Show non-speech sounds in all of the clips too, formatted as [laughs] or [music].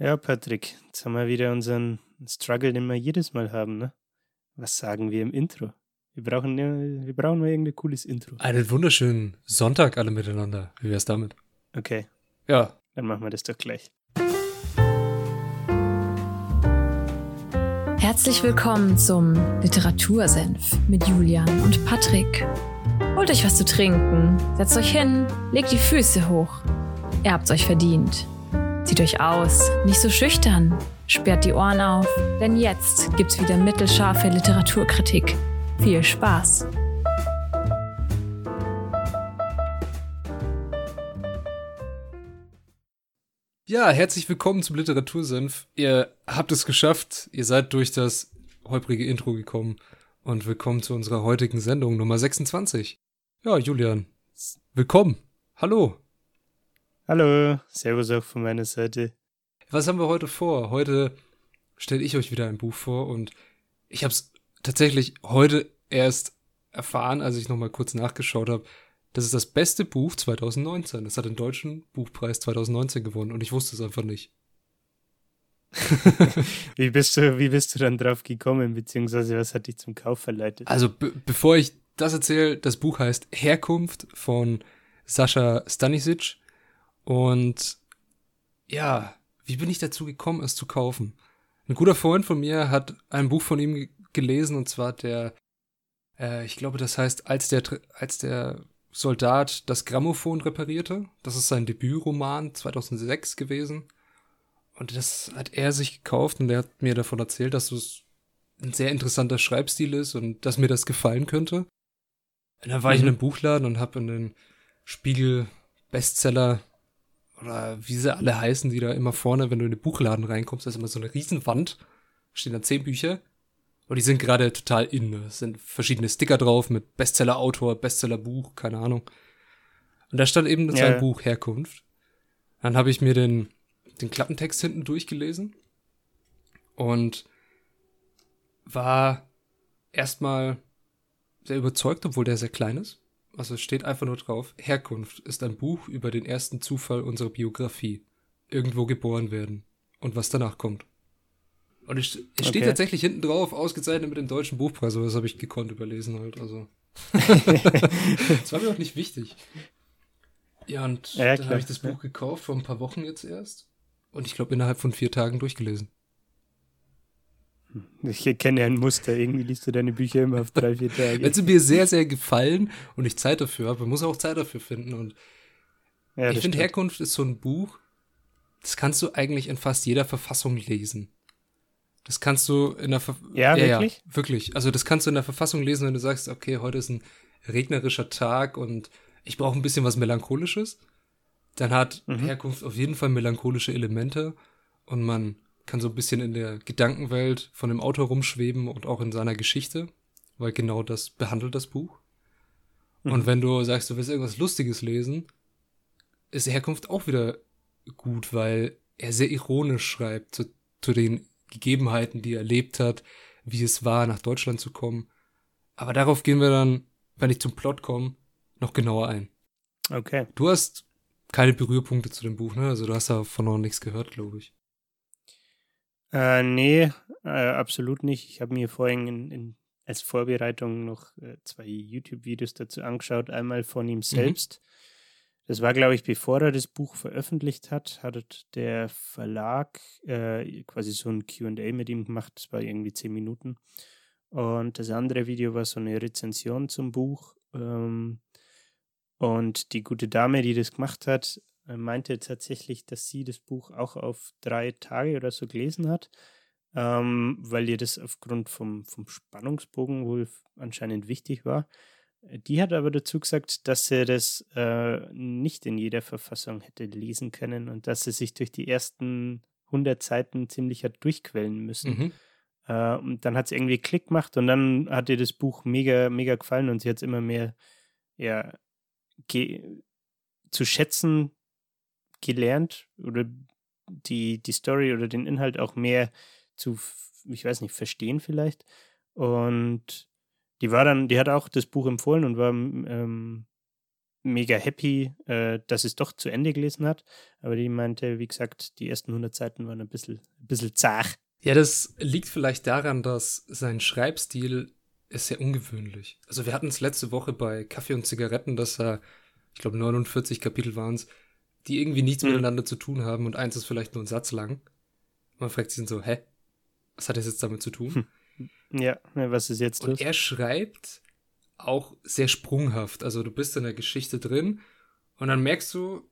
Ja, Patrick, jetzt haben wir wieder unseren Struggle, den wir jedes Mal haben, ne? Was sagen wir im Intro? Wir brauchen, wir brauchen mal irgendein cooles Intro. Einen wunderschönen Sonntag alle miteinander. Wie wär's damit? Okay. Ja. Dann machen wir das doch gleich. Herzlich willkommen zum Literatursenf mit Julian und Patrick. Holt euch was zu trinken, setzt euch hin, legt die Füße hoch. Ihr habt's euch verdient. Zieht euch aus, nicht so schüchtern, sperrt die Ohren auf, denn jetzt gibt's wieder mittelscharfe Literaturkritik. Viel Spaß! Ja, herzlich willkommen zum Literatursenf. Ihr habt es geschafft, ihr seid durch das holprige Intro gekommen und willkommen zu unserer heutigen Sendung Nummer 26. Ja, Julian, willkommen. Hallo. Hallo, Servus auch von meiner Seite. Was haben wir heute vor? Heute stelle ich euch wieder ein Buch vor und ich habe es tatsächlich heute erst erfahren, als ich nochmal kurz nachgeschaut habe. Das ist das beste Buch 2019. Das hat den Deutschen Buchpreis 2019 gewonnen und ich wusste es einfach nicht. [laughs] [laughs] wie, bist du, wie bist du dann drauf gekommen, beziehungsweise was hat dich zum Kauf verleitet? Also, be bevor ich das erzähle, das Buch heißt Herkunft von Sascha Stanisic und ja, wie bin ich dazu gekommen, es zu kaufen? Ein guter Freund von mir hat ein Buch von ihm gelesen und zwar der, äh, ich glaube, das heißt, als der, als der Soldat das Grammophon reparierte. Das ist sein Debütroman 2006 gewesen. Und das hat er sich gekauft und er hat mir davon erzählt, dass es ein sehr interessanter Schreibstil ist und dass mir das gefallen könnte. Und dann war mhm. ich in mhm. einem Buchladen und habe in den Spiegel Bestseller oder wie sie alle heißen, die da immer vorne, wenn du in den Buchladen reinkommst, da ist immer so eine Riesenwand, stehen da zehn Bücher und die sind gerade total in. Es sind verschiedene Sticker drauf mit Bestseller-Autor, Bestseller-Buch, keine Ahnung. Und da stand eben sein ja. Buch Herkunft. Dann habe ich mir den, den Klappentext hinten durchgelesen und war erstmal sehr überzeugt, obwohl der sehr klein ist. Also es steht einfach nur drauf, Herkunft ist ein Buch über den ersten Zufall unserer Biografie. Irgendwo geboren werden. Und was danach kommt. Und es, es steht okay. tatsächlich hinten drauf, ausgezeichnet mit dem deutschen Buchpreis, aber das habe ich gekonnt überlesen halt, also. [laughs] das war mir auch nicht wichtig. Ja, und ja, dann habe ich das Buch gekauft vor ein paar Wochen jetzt erst. Und ich glaube, innerhalb von vier Tagen durchgelesen. Ich kenne ja ein Muster. Irgendwie liest du deine Bücher immer auf drei, vier Tage. Wenn sie mir sehr, sehr gefallen und ich Zeit dafür habe, muss auch Zeit dafür finden. Und ja, ich finde, Herkunft ist so ein Buch, das kannst du eigentlich in fast jeder Verfassung lesen. Das kannst du in der Ver ja, ja, wirklich? Ja, wirklich. Also das kannst du in der Verfassung lesen, wenn du sagst, okay, heute ist ein regnerischer Tag und ich brauche ein bisschen was Melancholisches. Dann hat mhm. Herkunft auf jeden Fall melancholische Elemente und man kann so ein bisschen in der Gedankenwelt von dem Autor rumschweben und auch in seiner Geschichte, weil genau das behandelt das Buch. Mhm. Und wenn du sagst, du willst irgendwas Lustiges lesen, ist Herkunft auch wieder gut, weil er sehr ironisch schreibt zu, zu den Gegebenheiten, die er erlebt hat, wie es war, nach Deutschland zu kommen. Aber darauf gehen wir dann, wenn ich zum Plot komme, noch genauer ein. Okay. Du hast keine Berührpunkte zu dem Buch, ne? Also du hast davon noch nichts gehört, glaube ich. Äh, nee, äh, absolut nicht. Ich habe mir vorhin in, in, als Vorbereitung noch äh, zwei YouTube-Videos dazu angeschaut. Einmal von ihm mhm. selbst. Mhm. Das war, glaube ich, bevor er das Buch veröffentlicht hat, hat der Verlag äh, quasi so ein QA mit ihm gemacht. Das war irgendwie zehn Minuten. Und das andere Video war so eine Rezension zum Buch. Ähm, und die gute Dame, die das gemacht hat, meinte tatsächlich, dass sie das Buch auch auf drei Tage oder so gelesen hat, ähm, weil ihr das aufgrund vom, vom Spannungsbogen wohl anscheinend wichtig war. Die hat aber dazu gesagt, dass sie das äh, nicht in jeder Verfassung hätte lesen können und dass sie sich durch die ersten 100 Seiten ziemlich hat durchquellen müssen. Mhm. Äh, und dann hat sie irgendwie Klick gemacht und dann hat ihr das Buch mega, mega gefallen und sie hat es immer mehr ja, zu schätzen gelernt oder die, die Story oder den Inhalt auch mehr zu, ich weiß nicht, verstehen vielleicht. Und die war dann, die hat auch das Buch empfohlen und war ähm, mega happy, äh, dass es doch zu Ende gelesen hat. Aber die meinte, wie gesagt, die ersten 100 Seiten waren ein bisschen, ein bisschen zach. Ja, das liegt vielleicht daran, dass sein Schreibstil ist sehr ungewöhnlich. Also wir hatten es letzte Woche bei Kaffee und Zigaretten, dass er, ich glaube 49 Kapitel waren es, die irgendwie nichts mhm. miteinander zu tun haben und eins ist vielleicht nur ein Satz lang. Man fragt sich so, hä? Was hat das jetzt damit zu tun? Hm. Ja, was ist jetzt los? Und er schreibt auch sehr sprunghaft. Also du bist in der Geschichte drin und dann merkst du,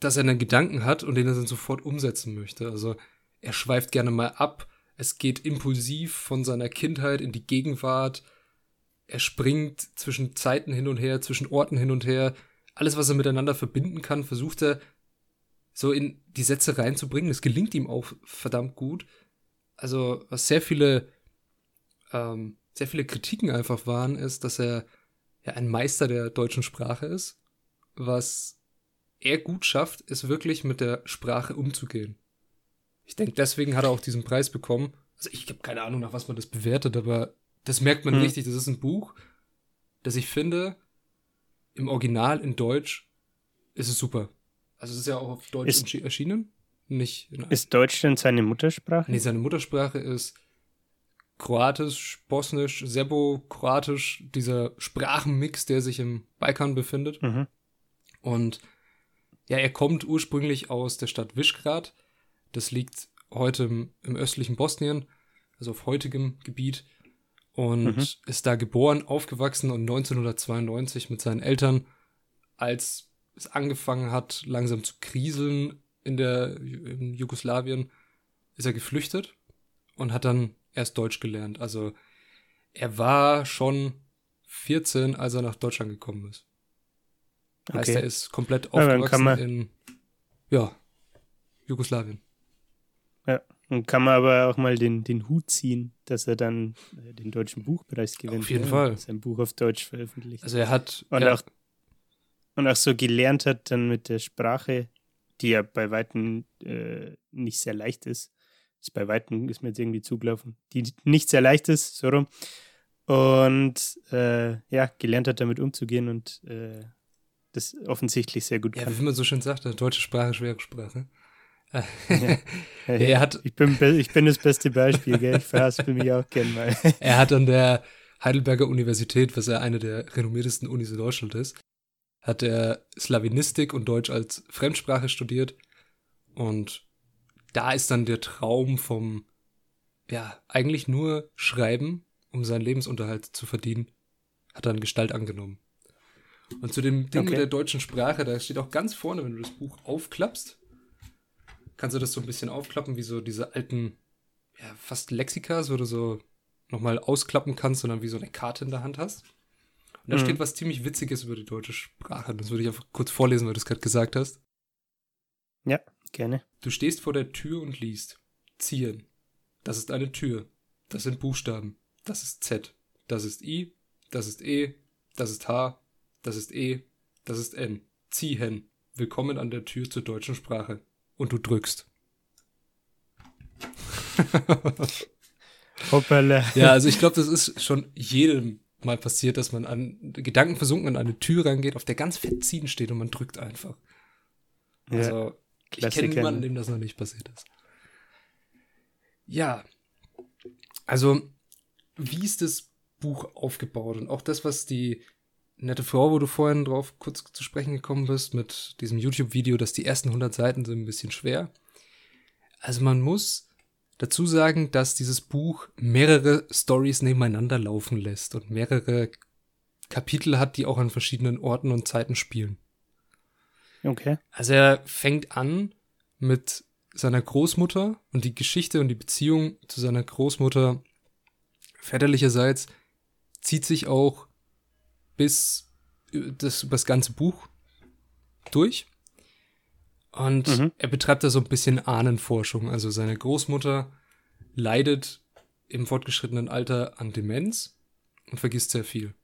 dass er einen Gedanken hat und den er dann sofort umsetzen möchte. Also er schweift gerne mal ab. Es geht impulsiv von seiner Kindheit in die Gegenwart. Er springt zwischen Zeiten hin und her, zwischen Orten hin und her. Alles, was er miteinander verbinden kann, versucht er so in die Sätze reinzubringen. Das gelingt ihm auch verdammt gut. Also, was sehr viele ähm, sehr viele Kritiken einfach waren, ist, dass er ja ein Meister der deutschen Sprache ist. Was er gut schafft, ist wirklich mit der Sprache umzugehen. Ich denke, deswegen hat er auch diesen Preis bekommen. Also ich habe keine Ahnung, nach was man das bewertet, aber das merkt man hm. richtig. Das ist ein Buch, das ich finde, im Original in Deutsch ist es super. Also es ist ja auch auf Deutsch ist, erschienen. Nicht ist Deutsch denn seine Muttersprache? Nee, seine Muttersprache ist Kroatisch, Bosnisch, Serbo-Kroatisch, dieser Sprachenmix, der sich im Balkan befindet. Mhm. Und ja, er kommt ursprünglich aus der Stadt Višgrad. Das liegt heute im, im östlichen Bosnien, also auf heutigem Gebiet. Und mhm. ist da geboren, aufgewachsen und 1992 mit seinen Eltern, als es angefangen hat, langsam zu kriseln in der in Jugoslawien, ist er geflüchtet und hat dann erst Deutsch gelernt. Also er war schon 14, als er nach Deutschland gekommen ist. Okay. Heißt, er ist komplett aufgewachsen ja, in ja, Jugoslawien. Ja, und kann man aber auch mal den, den Hut ziehen, dass er dann äh, den deutschen Buchpreis gewinnt. Auf jeden ja, Fall. Sein Buch auf Deutsch veröffentlicht. Also er hat und er auch und auch so gelernt hat dann mit der Sprache, die ja bei weitem äh, nicht sehr leicht ist, ist bei Weitem ist mir jetzt irgendwie zugelaufen, die nicht sehr leicht ist, so rum. Und äh, ja, gelernt hat, damit umzugehen und äh, das offensichtlich sehr gut ja, kann. Ja, wie man so schön sagt, deutsche Sprache, schwere Sprache. [laughs] Er hat, ich, bin, ich bin das beste Beispiel, gell? ich verhaspel mich auch gern mal. [laughs] er hat an der Heidelberger Universität, was ja eine der renommiertesten Unis in Deutschland ist, hat er Slawinistik und Deutsch als Fremdsprache studiert und da ist dann der Traum vom, ja, eigentlich nur Schreiben, um seinen Lebensunterhalt zu verdienen, hat dann Gestalt angenommen. Und zu dem Ding okay. mit der deutschen Sprache, da steht auch ganz vorne, wenn du das Buch aufklappst, kannst du das so ein bisschen aufklappen, wie so diese alten, ja, fast Lexikas, wo du so nochmal ausklappen kannst und dann wie so eine Karte in der Hand hast. Und da mhm. steht was ziemlich Witziges über die deutsche Sprache. Das würde ich einfach kurz vorlesen, weil du es gerade gesagt hast. Ja. Gerne. Du stehst vor der Tür und liest. Ziehen. Das ist eine Tür. Das sind Buchstaben. Das ist Z. Das ist I. Das ist E. Das ist H. Das ist E. Das ist N. Ziehen. Willkommen an der Tür zur deutschen Sprache. Und du drückst. [laughs] Hoppala. Ja, also ich glaube, das ist schon jedem mal passiert, dass man an Gedanken versunken an eine Tür rangeht, auf der ganz fett ziehen steht und man drückt einfach. Also ich kenne niemanden, dem das noch nicht passiert ist. Ja. Also, wie ist das Buch aufgebaut? Und auch das, was die nette Frau, wo du vorhin drauf kurz zu sprechen gekommen bist, mit diesem YouTube-Video, dass die ersten 100 Seiten sind ein bisschen schwer. Also, man muss dazu sagen, dass dieses Buch mehrere Stories nebeneinander laufen lässt und mehrere Kapitel hat, die auch an verschiedenen Orten und Zeiten spielen. Okay. Also er fängt an mit seiner Großmutter und die Geschichte und die Beziehung zu seiner Großmutter väterlicherseits zieht sich auch bis das, über das ganze Buch durch. Und mhm. er betreibt da so ein bisschen Ahnenforschung. Also seine Großmutter leidet im fortgeschrittenen Alter an Demenz und vergisst sehr viel.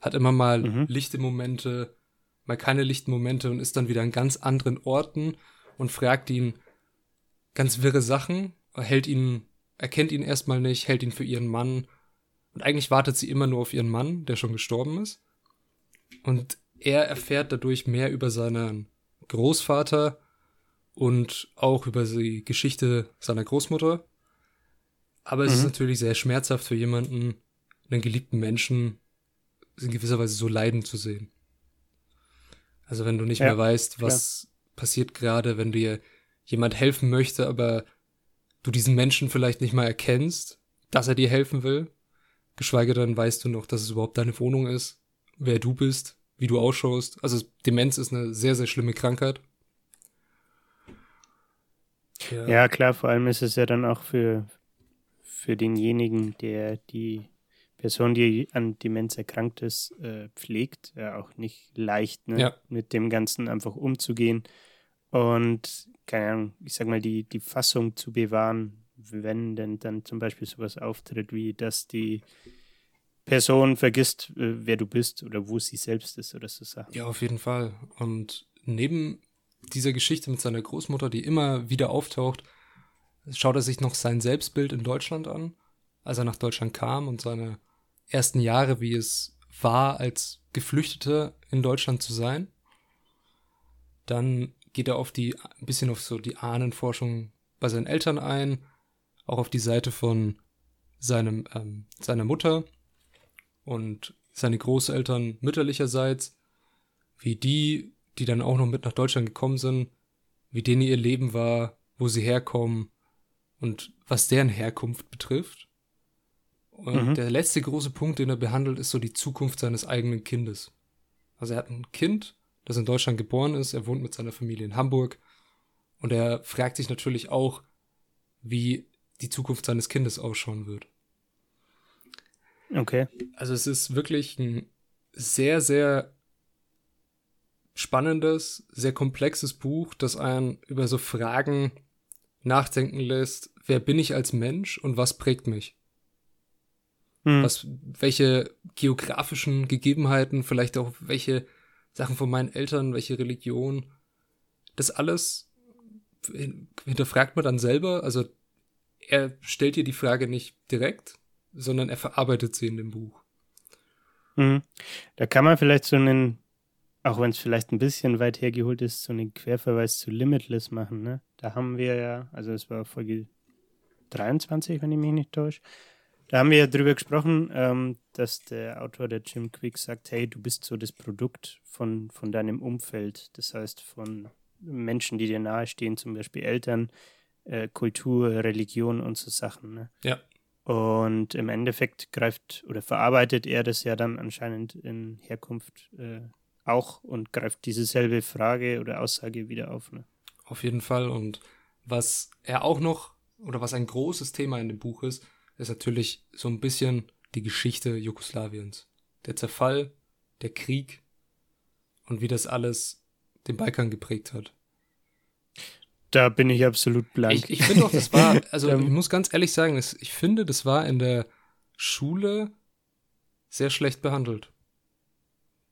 Hat immer mal mhm. lichte Momente, mal keine lichten Momente und ist dann wieder an ganz anderen Orten und fragt ihn ganz wirre Sachen, hält ihn, erkennt ihn erstmal nicht, hält ihn für ihren Mann und eigentlich wartet sie immer nur auf ihren Mann, der schon gestorben ist. Und er erfährt dadurch mehr über seinen Großvater und auch über die Geschichte seiner Großmutter. Aber es mhm. ist natürlich sehr schmerzhaft für jemanden, einen geliebten Menschen in gewisser Weise so leiden zu sehen. Also wenn du nicht ja, mehr weißt, was klar. passiert gerade, wenn dir jemand helfen möchte, aber du diesen Menschen vielleicht nicht mal erkennst, dass er dir helfen will, geschweige denn weißt du noch, dass es überhaupt deine Wohnung ist, wer du bist, wie du ausschaust. Also Demenz ist eine sehr, sehr schlimme Krankheit. Ja. ja, klar, vor allem ist es ja dann auch für, für denjenigen, der die Person, die an Demenz erkrankt ist, äh, pflegt, ja auch nicht leicht, ne? ja. mit dem Ganzen einfach umzugehen und, keine Ahnung, ich sag mal, die, die Fassung zu bewahren, wenn denn dann zum Beispiel sowas auftritt, wie dass die Person vergisst, äh, wer du bist oder wo sie selbst ist oder so Sachen. Ja, auf jeden Fall. Und neben dieser Geschichte mit seiner Großmutter, die immer wieder auftaucht, schaut er sich noch sein Selbstbild in Deutschland an, als er nach Deutschland kam und seine ersten Jahre, wie es war, als Geflüchteter in Deutschland zu sein. Dann geht er auf die, ein bisschen auf so die Ahnenforschung bei seinen Eltern ein, auch auf die Seite von seinem, ähm, seiner Mutter und seine Großeltern mütterlicherseits, wie die, die dann auch noch mit nach Deutschland gekommen sind, wie denen ihr Leben war, wo sie herkommen und was deren Herkunft betrifft. Und mhm. der letzte große Punkt, den er behandelt, ist so die Zukunft seines eigenen Kindes. Also er hat ein Kind, das in Deutschland geboren ist, er wohnt mit seiner Familie in Hamburg und er fragt sich natürlich auch, wie die Zukunft seines Kindes ausschauen wird. Okay. Also es ist wirklich ein sehr, sehr spannendes, sehr komplexes Buch, das einen über so Fragen nachdenken lässt, wer bin ich als Mensch und was prägt mich? Hm. Was, welche geografischen Gegebenheiten, vielleicht auch welche Sachen von meinen Eltern, welche Religion, das alles hinterfragt man dann selber. Also er stellt dir die Frage nicht direkt, sondern er verarbeitet sie in dem Buch. Mhm. Da kann man vielleicht so einen, auch wenn es vielleicht ein bisschen weit hergeholt ist, so einen Querverweis zu Limitless machen. Ne? Da haben wir ja, also es war Folge 23, wenn ich mich nicht täusche, da haben wir ja drüber gesprochen, ähm, dass der Autor, der Jim Quick, sagt, hey, du bist so das Produkt von, von deinem Umfeld. Das heißt, von Menschen, die dir nahestehen, zum Beispiel Eltern, äh, Kultur, Religion und so Sachen. Ne? Ja. Und im Endeffekt greift oder verarbeitet er das ja dann anscheinend in Herkunft äh, auch und greift dieselbe Frage oder Aussage wieder auf. Ne? Auf jeden Fall. Und was er auch noch, oder was ein großes Thema in dem Buch ist, ist natürlich so ein bisschen die Geschichte Jugoslawiens. Der Zerfall, der Krieg und wie das alles den Balkan geprägt hat. Da bin ich absolut blank. Ich, ich finde auch, das war, [laughs] also ich muss ganz ehrlich sagen, ich finde, das war in der Schule sehr schlecht behandelt.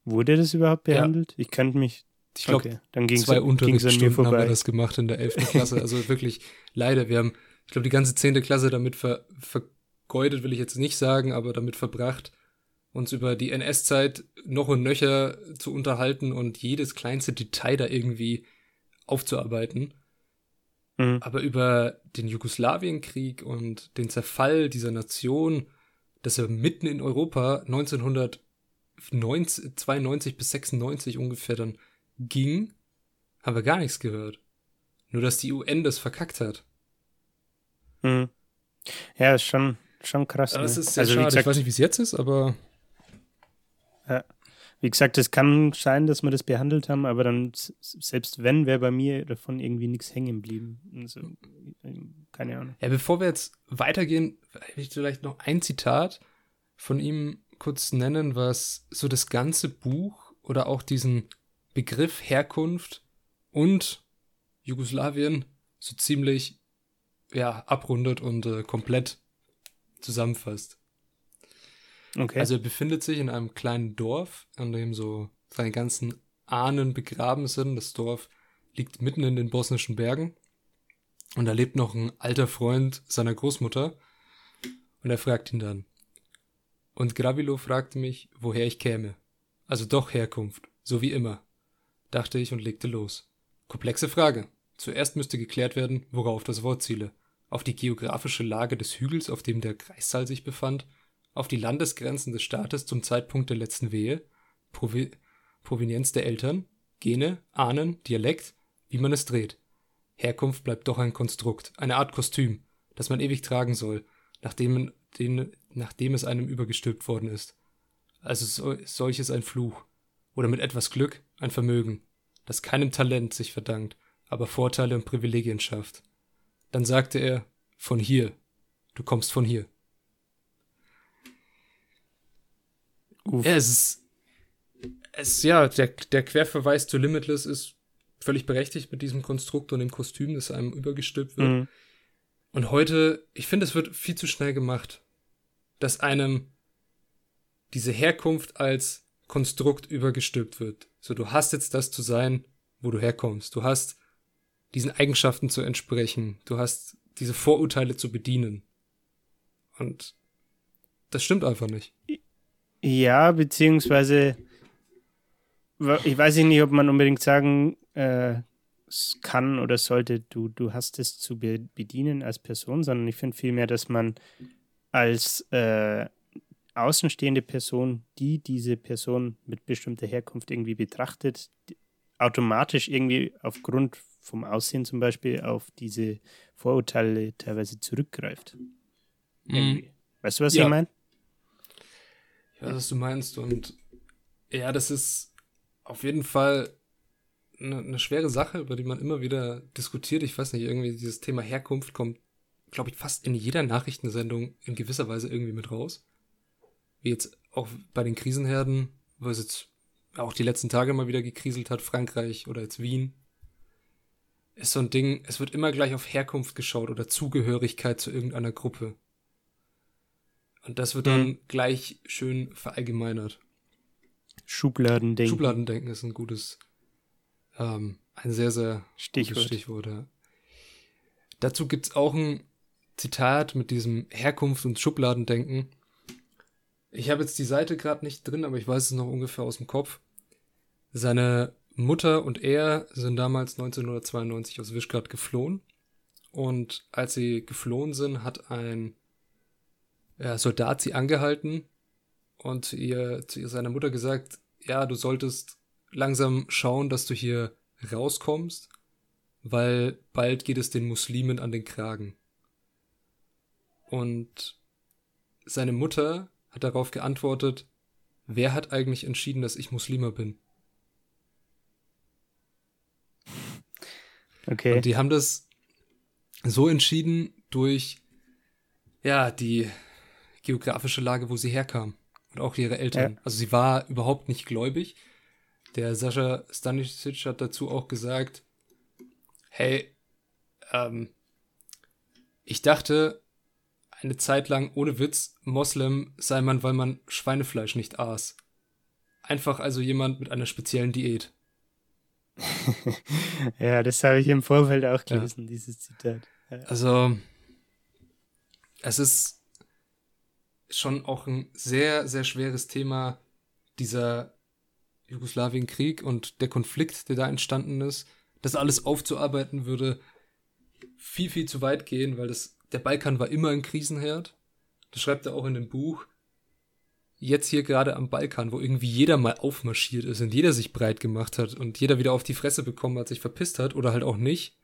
Wurde das überhaupt behandelt? Ja. Ich kannte mich. Ich glaube, okay. dann ging zwei Unterrichtsstunden haben wir das gemacht in der 11. Klasse. Also wirklich, leider, wir haben, ich glaube, die ganze 10. Klasse damit ver, vergeudet, will ich jetzt nicht sagen, aber damit verbracht, uns über die NS-Zeit noch und nöcher zu unterhalten und jedes kleinste Detail da irgendwie aufzuarbeiten. Mhm. Aber über den Jugoslawienkrieg und den Zerfall dieser Nation, dass er mitten in Europa 1992 bis 96 ungefähr dann ging, haben wir gar nichts gehört. Nur, dass die UN das verkackt hat. Mhm. Ja, ist schon, schon krass. Ne? ist sehr also, schade. Gesagt, ich weiß nicht, wie es jetzt ist, aber. Ja. Wie gesagt, es kann sein, dass wir das behandelt haben, aber dann, selbst wenn, wäre bei mir davon irgendwie nichts hängen geblieben. Also, keine Ahnung. Ja, bevor wir jetzt weitergehen, will ich vielleicht noch ein Zitat von ihm kurz nennen, was so das ganze Buch oder auch diesen Begriff Herkunft und Jugoslawien so ziemlich ja, abrundet und äh, komplett zusammenfasst. Okay. Also er befindet sich in einem kleinen Dorf, an dem so seine ganzen Ahnen begraben sind. Das Dorf liegt mitten in den bosnischen Bergen. Und da lebt noch ein alter Freund seiner Großmutter. Und er fragt ihn dann. Und Gravilo fragte mich, woher ich käme. Also doch Herkunft, So wie immer, dachte ich und legte los. Komplexe Frage. Zuerst müsste geklärt werden, worauf das Wort ziele. Auf die geografische Lage des Hügels, auf dem der Kreissaal sich befand, auf die Landesgrenzen des Staates zum Zeitpunkt der letzten Wehe, Provi Provenienz der Eltern, Gene, Ahnen, Dialekt, wie man es dreht. Herkunft bleibt doch ein Konstrukt, eine Art Kostüm, das man ewig tragen soll, nachdem, den, nachdem es einem übergestülpt worden ist. Also so, solches ein Fluch. Oder mit etwas Glück ein Vermögen, das keinem Talent sich verdankt, aber Vorteile und Privilegien schafft. Dann sagte er, von hier, du kommst von hier. Uff. Ja, es ist, es, ja, der, der Querverweis zu Limitless ist völlig berechtigt mit diesem Konstrukt und dem Kostüm, das einem übergestülpt wird. Mhm. Und heute, ich finde, es wird viel zu schnell gemacht, dass einem diese Herkunft als Konstrukt übergestülpt wird. So, du hast jetzt das zu sein, wo du herkommst. Du hast diesen Eigenschaften zu entsprechen. Du hast diese Vorurteile zu bedienen. Und das stimmt einfach nicht. Ja, beziehungsweise ich weiß nicht, ob man unbedingt sagen äh, kann oder sollte, du, du hast es zu be bedienen als Person, sondern ich finde vielmehr, dass man als äh, außenstehende Person, die diese Person mit bestimmter Herkunft irgendwie betrachtet, automatisch irgendwie aufgrund vom Aussehen zum Beispiel auf diese Vorurteile teilweise zurückgreift. Mhm. Weißt du, was ja. ich meine? Weiß, was du meinst. Und ja, das ist auf jeden Fall eine, eine schwere Sache, über die man immer wieder diskutiert. Ich weiß nicht, irgendwie dieses Thema Herkunft kommt, glaube ich, fast in jeder Nachrichtensendung in gewisser Weise irgendwie mit raus. Wie jetzt auch bei den Krisenherden, wo es jetzt auch die letzten Tage mal wieder gekriselt hat, Frankreich oder jetzt Wien. Ist so ein Ding, es wird immer gleich auf Herkunft geschaut oder Zugehörigkeit zu irgendeiner Gruppe. Und das wird dann mhm. gleich schön verallgemeinert. Schubladendenken. Schubladendenken ist ein gutes, ähm, ein sehr, sehr Stichwort. gutes Stichwort. Ja. Dazu gibt's auch ein Zitat mit diesem Herkunft und Schubladendenken. Ich habe jetzt die Seite gerade nicht drin, aber ich weiß es noch ungefähr aus dem Kopf. Seine Mutter und er sind damals 1992 aus Vischgrad geflohen. Und als sie geflohen sind, hat ein ja, Soldat sie angehalten und ihr zu seiner Mutter gesagt, ja, du solltest langsam schauen, dass du hier rauskommst, weil bald geht es den Muslimen an den Kragen. Und seine Mutter hat darauf geantwortet, wer hat eigentlich entschieden, dass ich Muslima bin? Okay. Und die haben das so entschieden durch, ja, die geografische Lage, wo sie herkam. Und auch ihre Eltern. Ja. Also sie war überhaupt nicht gläubig. Der Sascha Stanisic hat dazu auch gesagt, hey, ähm, ich dachte eine Zeit lang ohne Witz, Moslem sei man, weil man Schweinefleisch nicht aß. Einfach also jemand mit einer speziellen Diät. [laughs] ja, das habe ich im Vorfeld auch gelesen, ja. dieses Zitat. Ja. Also, es ist schon auch ein sehr, sehr schweres Thema, dieser Jugoslawienkrieg und der Konflikt, der da entstanden ist. Das alles aufzuarbeiten würde viel, viel zu weit gehen, weil das, der Balkan war immer ein Krisenherd. Das schreibt er auch in dem Buch jetzt hier gerade am Balkan, wo irgendwie jeder mal aufmarschiert ist und jeder sich breit gemacht hat und jeder wieder auf die Fresse bekommen hat, sich verpisst hat oder halt auch nicht,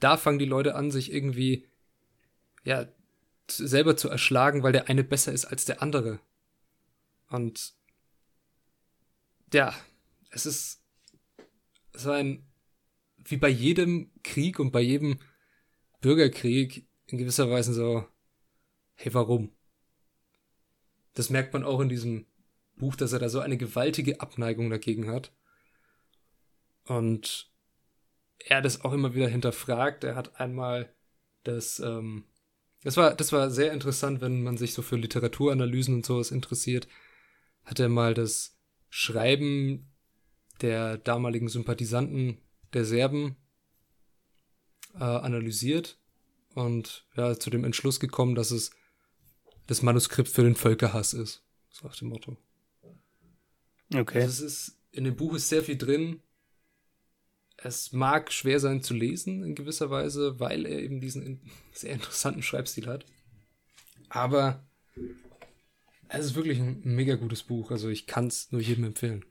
da fangen die Leute an, sich irgendwie, ja, selber zu erschlagen, weil der eine besser ist als der andere. Und ja, es ist so ein, wie bei jedem Krieg und bei jedem Bürgerkrieg in gewisser Weise so, hey, warum? Das merkt man auch in diesem Buch, dass er da so eine gewaltige Abneigung dagegen hat. Und er das auch immer wieder hinterfragt. Er hat einmal das, ähm, das war, das war sehr interessant, wenn man sich so für Literaturanalysen und sowas interessiert, hat er mal das Schreiben der damaligen Sympathisanten der Serben äh, analysiert und ja, zu dem Entschluss gekommen, dass es das Manuskript für den Völkerhass ist. So nach dem Motto. Okay. Also es ist in dem Buch ist sehr viel drin. Es mag schwer sein zu lesen in gewisser Weise, weil er eben diesen [laughs] sehr interessanten Schreibstil hat. Aber es ist wirklich ein mega gutes Buch. Also ich kann es nur jedem empfehlen.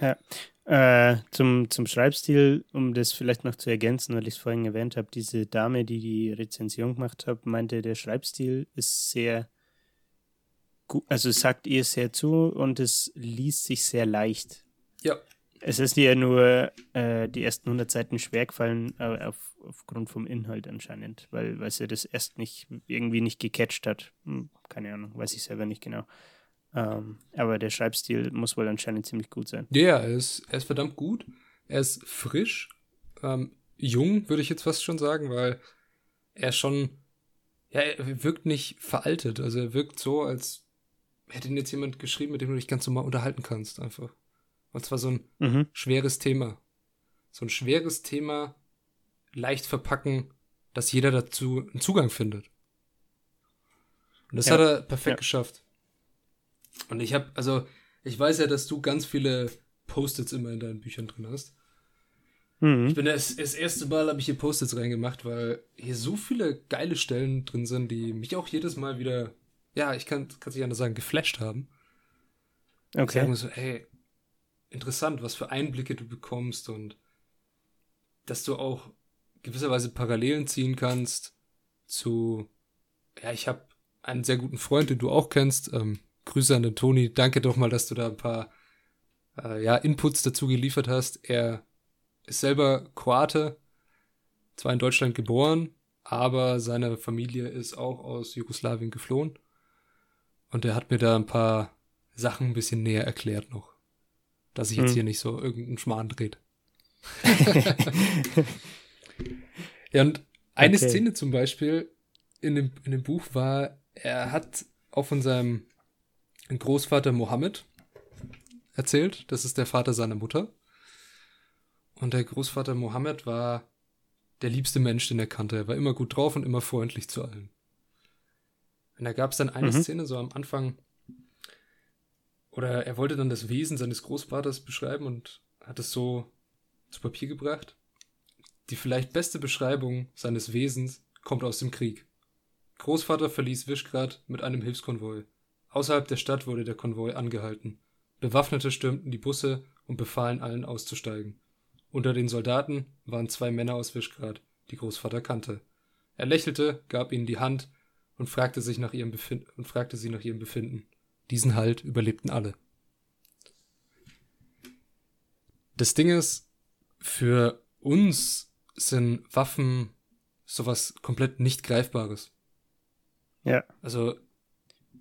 Ja. Äh, zum, zum Schreibstil, um das vielleicht noch zu ergänzen, weil ich es vorhin erwähnt habe, diese Dame, die die Rezension gemacht hat, meinte, der Schreibstil ist sehr gut, also sagt ihr sehr zu und es liest sich sehr leicht. Ja. Es ist ja nur äh, die ersten 100 Seiten schwer gefallen, äh, auf, aufgrund vom Inhalt anscheinend, weil, weil sie das erst nicht irgendwie nicht gecatcht hat. Hm, keine Ahnung, weiß ich selber nicht genau. Ähm, aber der Schreibstil muss wohl anscheinend ziemlich gut sein. Ja, er ist, er ist verdammt gut. Er ist frisch, ähm, jung, würde ich jetzt fast schon sagen, weil er schon, ja, er wirkt nicht veraltet. Also er wirkt so, als hätte ihn jetzt jemand geschrieben, mit dem du dich ganz normal unterhalten kannst, einfach. Und zwar so ein mhm. schweres Thema. So ein schweres Thema leicht verpacken, dass jeder dazu einen Zugang findet. Und das ja. hat er perfekt ja. geschafft. Und ich habe, also, ich weiß ja, dass du ganz viele Post-its immer in deinen Büchern drin hast. Mhm. Ich bin das, das erste Mal habe ich hier Post-its reingemacht, weil hier so viele geile Stellen drin sind, die mich auch jedes Mal wieder, ja, ich kann es nicht anders sagen, geflasht haben. Okay. Ich sage mir so, ey, interessant, was für Einblicke du bekommst und dass du auch gewisserweise Parallelen ziehen kannst zu, ja, ich habe einen sehr guten Freund, den du auch kennst, ähm, Grüße an den Toni. Danke doch mal, dass du da ein paar äh, ja, Inputs dazu geliefert hast. Er ist selber Kroate, zwar in Deutschland geboren, aber seine Familie ist auch aus Jugoslawien geflohen. Und er hat mir da ein paar Sachen ein bisschen näher erklärt noch. Dass sich jetzt hm. hier nicht so irgendein Schmarrn dreht. [laughs] ja, und eine okay. Szene zum Beispiel in dem, in dem Buch war, er hat auch von seinem Großvater Mohammed erzählt. Das ist der Vater seiner Mutter. Und der Großvater Mohammed war der liebste Mensch, den er kannte. Er war immer gut drauf und immer freundlich zu allen. Und da gab es dann eine mhm. Szene so am Anfang, oder er wollte dann das Wesen seines Großvaters beschreiben und hat es so zu Papier gebracht. Die vielleicht beste Beschreibung seines Wesens kommt aus dem Krieg. Großvater verließ Wischgrad mit einem Hilfskonvoi. Außerhalb der Stadt wurde der Konvoi angehalten. Bewaffnete stürmten die Busse und befahlen allen auszusteigen. Unter den Soldaten waren zwei Männer aus Wischgrad, die Großvater kannte. Er lächelte, gab ihnen die Hand und fragte, sich nach ihrem Befinden, und fragte sie nach ihrem Befinden. Diesen Halt überlebten alle. Das Ding ist, für uns sind Waffen sowas komplett nicht Greifbares. Ja. Also,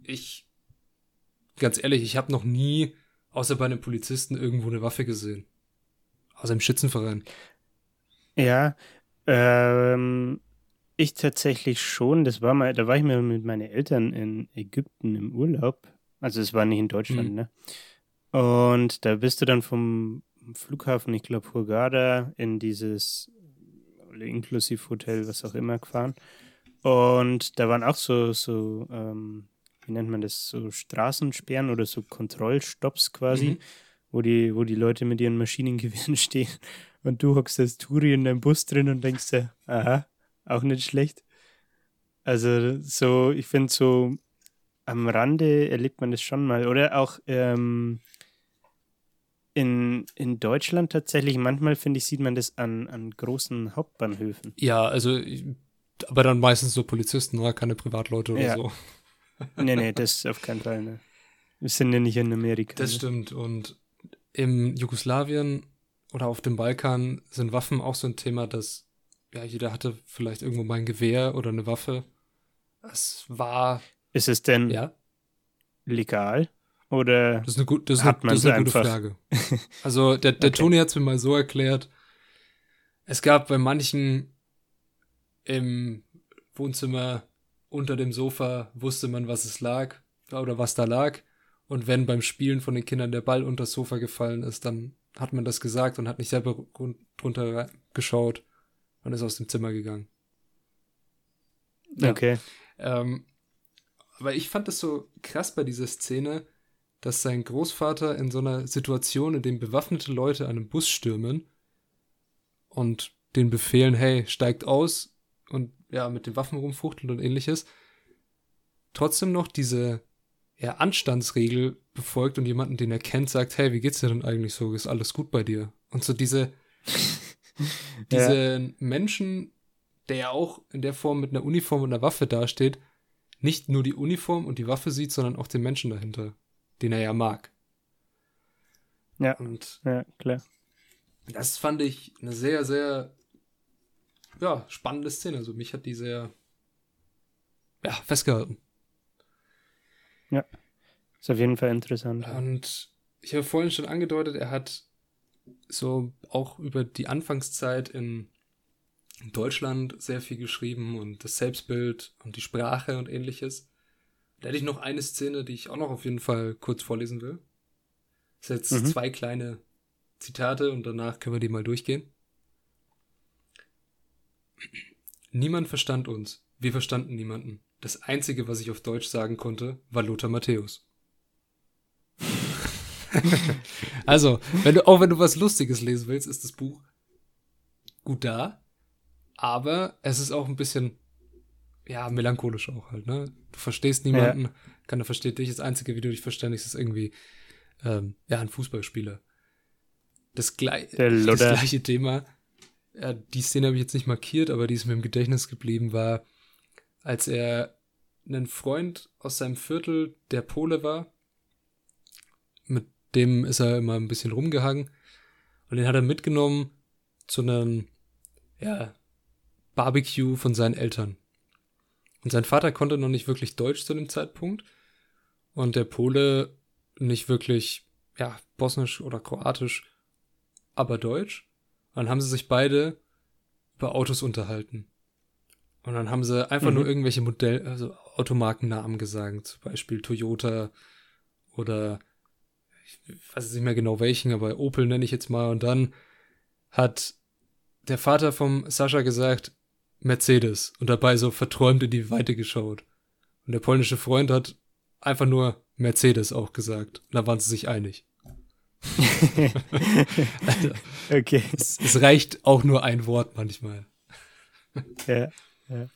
ich ganz ehrlich, ich habe noch nie, außer bei einem Polizisten, irgendwo eine Waffe gesehen. Außer im Schützenverein. Ja, ähm, ich tatsächlich schon. Das war mal, da war ich mal mit meinen Eltern in Ägypten im Urlaub. Also es war nicht in Deutschland, mhm. ne? Und da bist du dann vom Flughafen, ich glaube Hurghada, in dieses Inklusiv-Hotel, was auch immer, gefahren. Und da waren auch so, so ähm, wie nennt man das, so Straßensperren oder so Kontrollstopps quasi, mhm. wo, die, wo die Leute mit ihren Maschinengewehren [laughs] stehen und du hockst als Touri in deinem Bus drin und denkst dir, aha, auch nicht schlecht. Also so, ich finde so am Rande erlebt man das schon mal. Oder auch ähm, in, in Deutschland tatsächlich, manchmal finde ich, sieht man das an, an großen Hauptbahnhöfen. Ja, also aber dann meistens so Polizisten, oder keine Privatleute oder ja. so [laughs] nee, nee, das auf keinen Fall. Ne. Wir sind ja nicht in Amerika. Das ne? stimmt. Und im Jugoslawien oder auf dem Balkan sind Waffen auch so ein Thema, dass ja, jeder hatte vielleicht irgendwo mal ein Gewehr oder eine Waffe. Es war. Ist es denn ja? legal? Oder das ist eine, gut, das ist eine, das ist eine gute Frage. [laughs] Also der, der okay. Toni hat es mir mal so erklärt. Es gab bei manchen im Wohnzimmer unter dem Sofa wusste man, was es lag oder was da lag. Und wenn beim Spielen von den Kindern der Ball unter das Sofa gefallen ist, dann hat man das gesagt und hat nicht selber drunter geschaut und ist aus dem Zimmer gegangen. Ja. Okay. Ähm, aber ich fand das so krass bei dieser Szene, dass sein Großvater in so einer Situation, in dem bewaffnete Leute einen Bus stürmen und den befehlen, hey, steigt aus und ja, mit den Waffen rumfuchtelt und ähnliches, trotzdem noch diese ja, Anstandsregel befolgt und jemanden, den er kennt, sagt, hey, wie geht's dir denn eigentlich so? Ist alles gut bei dir? Und so diese, [laughs] diese ja. Menschen, der ja auch in der Form mit einer Uniform und einer Waffe dasteht, nicht nur die Uniform und die Waffe sieht, sondern auch den Menschen dahinter, den er ja mag. Ja. Und ja, klar. Das fand ich eine sehr, sehr ja, spannende Szene. Also mich hat die sehr ja, festgehalten. Ja. Ist auf jeden Fall interessant. Und ich habe vorhin schon angedeutet, er hat so auch über die Anfangszeit in Deutschland sehr viel geschrieben und das Selbstbild und die Sprache und ähnliches. Da hätte ich noch eine Szene, die ich auch noch auf jeden Fall kurz vorlesen will. Das sind jetzt mhm. zwei kleine Zitate und danach können wir die mal durchgehen. Niemand verstand uns. Wir verstanden niemanden. Das Einzige, was ich auf Deutsch sagen konnte, war Lothar Matthäus. [laughs] also, wenn du, auch wenn du was Lustiges lesen willst, ist das Buch gut da, aber es ist auch ein bisschen, ja, melancholisch auch halt, ne? Du verstehst niemanden, ja. keiner versteht dich. Das Einzige, wie du dich verständigst, ist irgendwie, ähm, ja, ein Fußballspieler. Das, glei [laughs] das gleiche Thema, ja, die Szene habe ich jetzt nicht markiert, aber die ist mir im Gedächtnis geblieben, war, als er einen Freund aus seinem Viertel, der Pole war, mit dem ist er immer ein bisschen rumgehangen und den hat er mitgenommen zu einem, ja, Barbecue von seinen Eltern. Und sein Vater konnte noch nicht wirklich Deutsch zu dem Zeitpunkt und der Pole nicht wirklich, ja, bosnisch oder kroatisch, aber Deutsch. Und dann haben sie sich beide über Autos unterhalten. Und dann haben sie einfach mhm. nur irgendwelche Modell, also Automarkennamen gesagt, zum Beispiel Toyota oder ich weiß nicht mehr genau welchen, aber Opel nenne ich jetzt mal. Und dann hat der Vater vom Sascha gesagt, Mercedes und dabei so verträumt in die Weite geschaut. Und der polnische Freund hat einfach nur Mercedes auch gesagt. Und da waren sie sich einig. also, [laughs] okay. Es, es reicht auch nur ein Wort manchmal. ja. Ja.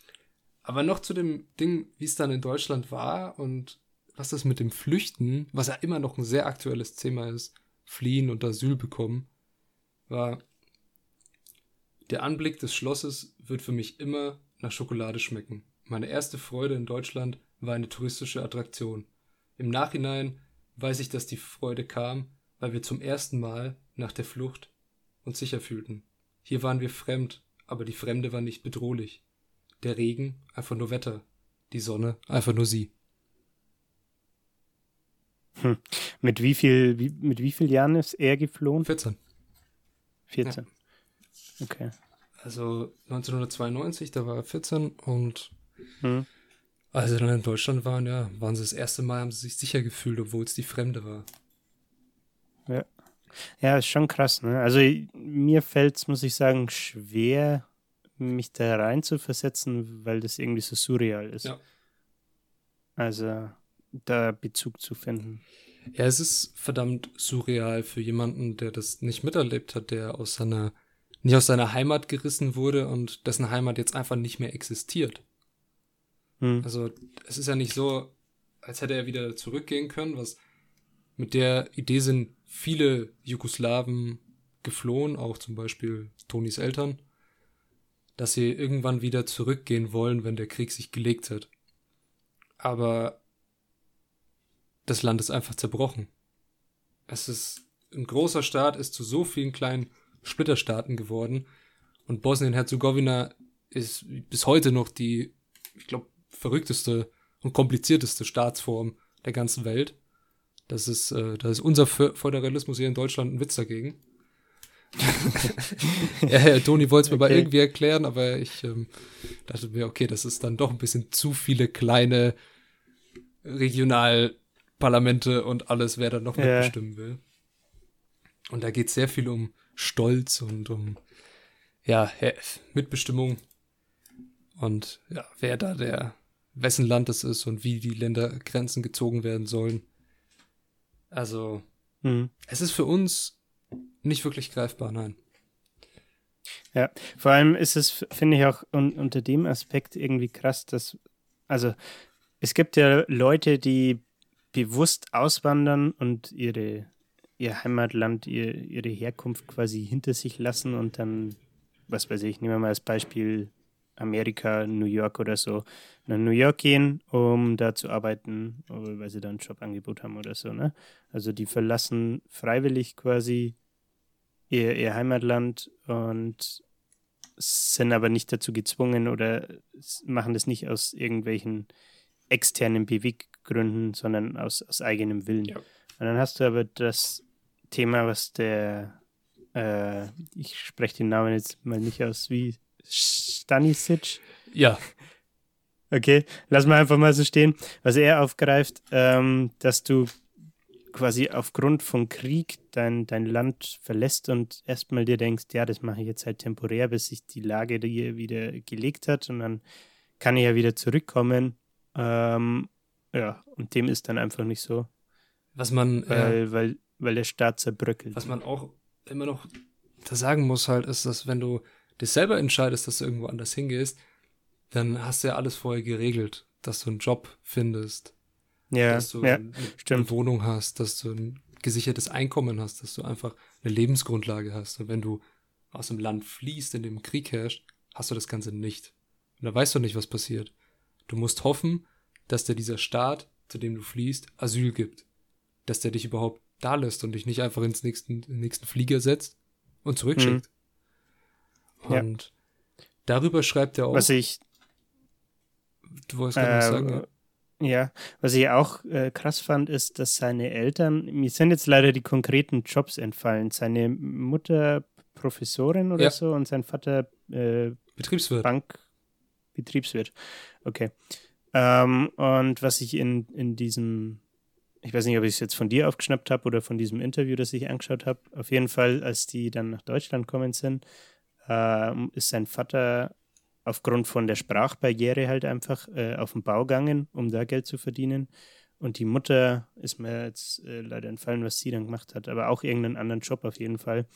Aber noch zu dem Ding, wie es dann in Deutschland war und was das mit dem Flüchten, was ja immer noch ein sehr aktuelles Thema ist, Fliehen und Asyl bekommen, war der Anblick des Schlosses wird für mich immer nach Schokolade schmecken. Meine erste Freude in Deutschland war eine touristische Attraktion. Im Nachhinein weiß ich, dass die Freude kam, weil wir zum ersten Mal nach der Flucht uns sicher fühlten. Hier waren wir fremd, aber die Fremde war nicht bedrohlich. Der Regen einfach nur Wetter. Die Sonne einfach nur sie. Hm. Mit wie viel, wie, mit wie vielen Jahren ist er geflohen? 14. 14. Ja. Okay. Also 1992, da war er 14 und hm. als sie dann in Deutschland waren, ja, waren sie das erste Mal, haben sie sich sicher gefühlt, obwohl es die Fremde war. Ja. Ja, ist schon krass, ne? Also mir fällt es, muss ich sagen, schwer, mich da rein zu versetzen, weil das irgendwie so surreal ist. Ja. Also da Bezug zu finden. Ja, es ist verdammt surreal für jemanden, der das nicht miterlebt hat, der aus seiner, nicht aus seiner Heimat gerissen wurde und dessen Heimat jetzt einfach nicht mehr existiert. Hm. Also, es ist ja nicht so, als hätte er wieder zurückgehen können, was mit der Idee sind viele Jugoslawen geflohen, auch zum Beispiel Tonis Eltern dass sie irgendwann wieder zurückgehen wollen, wenn der Krieg sich gelegt hat. Aber das Land ist einfach zerbrochen. Es ist ein großer Staat ist zu so vielen kleinen Splitterstaaten geworden und Bosnien-Herzegowina ist bis heute noch die, ich glaube, verrückteste und komplizierteste Staatsform der ganzen Welt. Das ist, äh, da ist unser Föderalismus hier in Deutschland ein Witz dagegen [laughs] ja, ja, Toni wollte es mir okay. mal irgendwie erklären, aber ich ähm, dachte mir, okay, das ist dann doch ein bisschen zu viele kleine Regionalparlamente und alles, wer da noch ja. mitbestimmen will. Und da geht es sehr viel um Stolz und um ja, Mitbestimmung und ja, wer da der, wessen Land es ist und wie die Ländergrenzen gezogen werden sollen. Also, Mhm. es ist für uns nicht wirklich greifbar, nein. Ja, vor allem ist es, finde ich, auch un unter dem Aspekt irgendwie krass, dass, also es gibt ja Leute, die bewusst auswandern und ihre, ihr Heimatland, ihr, ihre Herkunft quasi hinter sich lassen und dann, was weiß ich, nehmen wir mal als Beispiel Amerika, New York oder so, nach New York gehen, um da zu arbeiten, weil sie da ein Jobangebot haben oder so, ne? Also die verlassen freiwillig quasi ihr, ihr Heimatland und sind aber nicht dazu gezwungen oder machen das nicht aus irgendwelchen externen Beweggründen, sondern aus, aus eigenem Willen. Ja. Und dann hast du aber das Thema, was der, äh, ich spreche den Namen jetzt mal nicht aus, wie Stanisic, Ja, Okay, lass mal einfach mal so stehen. Was er aufgreift, ähm, dass du quasi aufgrund von Krieg dein, dein Land verlässt und erstmal dir denkst, ja, das mache ich jetzt halt temporär, bis sich die Lage hier wieder gelegt hat und dann kann ich ja wieder zurückkommen. Ähm, ja, und dem ist dann einfach nicht so, was man, äh, weil, weil, der Staat zerbröckelt. was man auch immer noch da sagen muss halt, ist, dass wenn du dich selber entscheidest, dass du irgendwo anders hingehst, dann hast du ja alles vorher geregelt, dass du einen Job findest, ja, dass du ja, eine, eine. Wohnung hast, dass du ein gesichertes Einkommen hast, dass du einfach eine Lebensgrundlage hast. Und wenn du aus dem Land fliehst, in dem Krieg herrscht, hast du das Ganze nicht. Und da weißt du nicht, was passiert. Du musst hoffen, dass dir dieser Staat, zu dem du fliehst, Asyl gibt. Dass der dich überhaupt da lässt und dich nicht einfach ins nächsten, nächsten Flieger setzt und zurückschickt. Ja. Und darüber schreibt er auch. Was ich du wolltest gerade was Äh, sagen, ja? Ja, was ich auch äh, krass fand, ist, dass seine Eltern, mir sind jetzt leider die konkreten Jobs entfallen. Seine Mutter Professorin oder Ja. so und sein Vater äh, Betriebswirt. Bankbetriebswirt. Okay. Ähm, und was ich in, in diesem, ich weiß nicht, ob ich es jetzt von dir aufgeschnappt habe oder von diesem Interview, das ich angeschaut habe, auf jeden Fall, als die dann nach Deutschland kommen sind, ähm, ist sein Vater aufgrund von der Sprachbarriere halt einfach äh, auf den Bau gegangen, um da Geld zu verdienen. Und die Mutter ist mir jetzt äh, leider entfallen, was sie dann gemacht hat, aber auch irgendeinen anderen Job auf jeden Fall.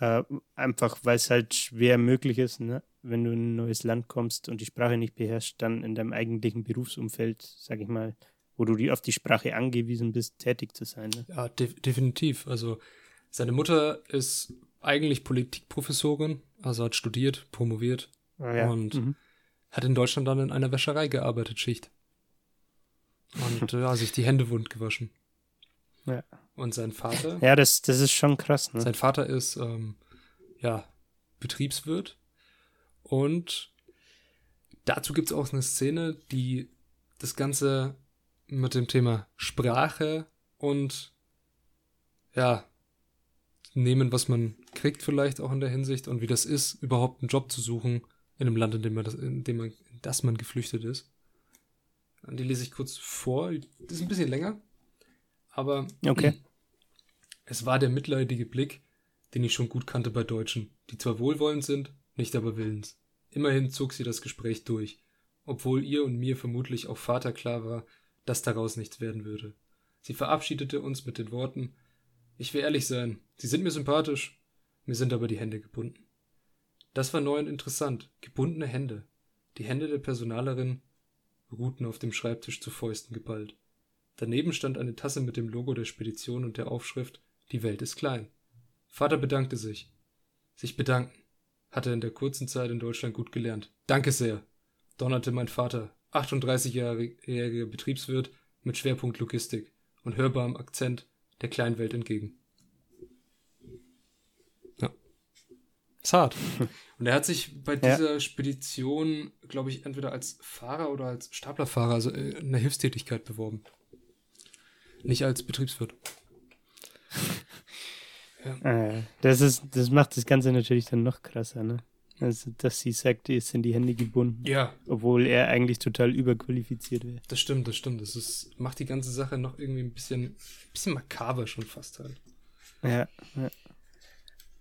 Äh, einfach, weil es halt schwer möglich ist, ne? wenn du in ein neues Land kommst und die Sprache nicht beherrschst, dann in deinem eigentlichen Berufsumfeld, sag ich mal, wo du die, auf die Sprache angewiesen bist, tätig zu sein. Ne? Ja, de definitiv. Also seine Mutter ist eigentlich Politikprofessorin, also hat studiert, promoviert Ah, ja. und mhm. hat in Deutschland dann in einer Wäscherei gearbeitet, Schicht. Und ja, sich die Hände wund gewaschen. Ja. Und sein Vater, ja, das, das ist schon krass. Ne? sein Vater ist ähm, ja Betriebswirt und dazu gibt es auch eine Szene, die das Ganze mit dem Thema Sprache und ja, nehmen, was man kriegt vielleicht auch in der Hinsicht und wie das ist, überhaupt einen Job zu suchen in einem Land, in dem man das, in dem man, in das man geflüchtet ist. Und die lese ich kurz vor. Das ist ein bisschen länger, aber Okay. [clears throat] es war der mitleidige Blick, den ich schon gut kannte bei Deutschen, die zwar wohlwollend sind, nicht aber willens. Immerhin zog sie das Gespräch durch, obwohl ihr und mir vermutlich auch Vater klar war, dass daraus nichts werden würde. Sie verabschiedete uns mit den Worten Ich will ehrlich sein, Sie sind mir sympathisch, mir sind aber die Hände gebunden. Das war neu und interessant, gebundene Hände. Die Hände der Personalerin ruhten auf dem Schreibtisch zu Fäusten geballt. Daneben stand eine Tasse mit dem Logo der Spedition und der Aufschrift Die Welt ist klein. Vater bedankte sich. Sich bedanken. Hat er in der kurzen Zeit in Deutschland gut gelernt. Danke sehr, donnerte mein Vater, 38-jähriger Betriebswirt mit Schwerpunkt Logistik und hörbarem Akzent der kleinen Welt entgegen. Ja. Ist hart. [laughs] Und er hat sich bei Ja. dieser Spedition, glaube ich, entweder als Fahrer oder als Staplerfahrer, also äh, in der Hilfstätigkeit beworben. Nicht als Betriebswirt. [laughs] Äh, das, ist, das macht das Ganze natürlich dann noch krasser, ne? Also, dass sie sagt, ihr sind die Hände gebunden, Ja, obwohl er eigentlich total überqualifiziert wäre. das stimmt, das stimmt. Das ist, macht die ganze Sache noch irgendwie ein bisschen, bisschen makaber schon fast halt. Ja,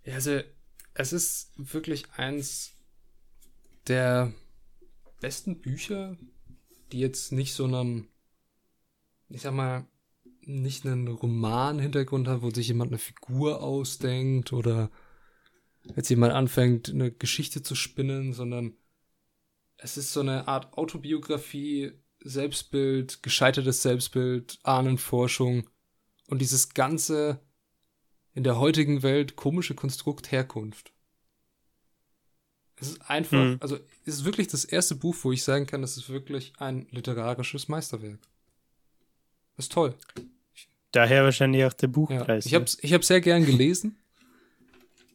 Ja, also es ist wirklich eins der besten Bücher, die jetzt nicht so einen, ich sag mal, nicht einen Roman-Hintergrund hat, wo sich jemand eine Figur ausdenkt oder jetzt jemand anfängt, eine Geschichte zu spinnen, sondern es ist so eine Art Autobiografie, Selbstbild, gescheitertes Selbstbild, Ahnenforschung und dieses ganze in der heutigen Welt komische Konstrukt Herkunft. Es ist einfach, mhm. also es ist wirklich das erste Buch, wo ich sagen kann, das ist wirklich ein literarisches Meisterwerk. Das ist toll. Daher wahrscheinlich auch der Buchpreis. Ja, ich habe es ich hab sehr gern gelesen.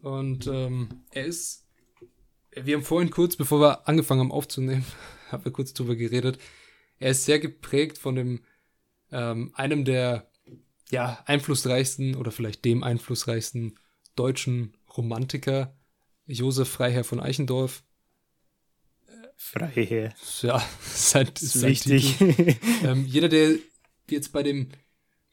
Und ähm, er ist, wir haben vorhin kurz, bevor wir angefangen haben aufzunehmen, [laughs] haben wir kurz drüber geredet. Er ist sehr geprägt von dem, ähm, einem der ja, einflussreichsten oder vielleicht dem einflussreichsten deutschen Romantiker, Josef Freiherr von Eichendorff. Freiherr. Ja, [laughs] sein, ist wichtig. [laughs] ähm, jeder, der jetzt bei dem,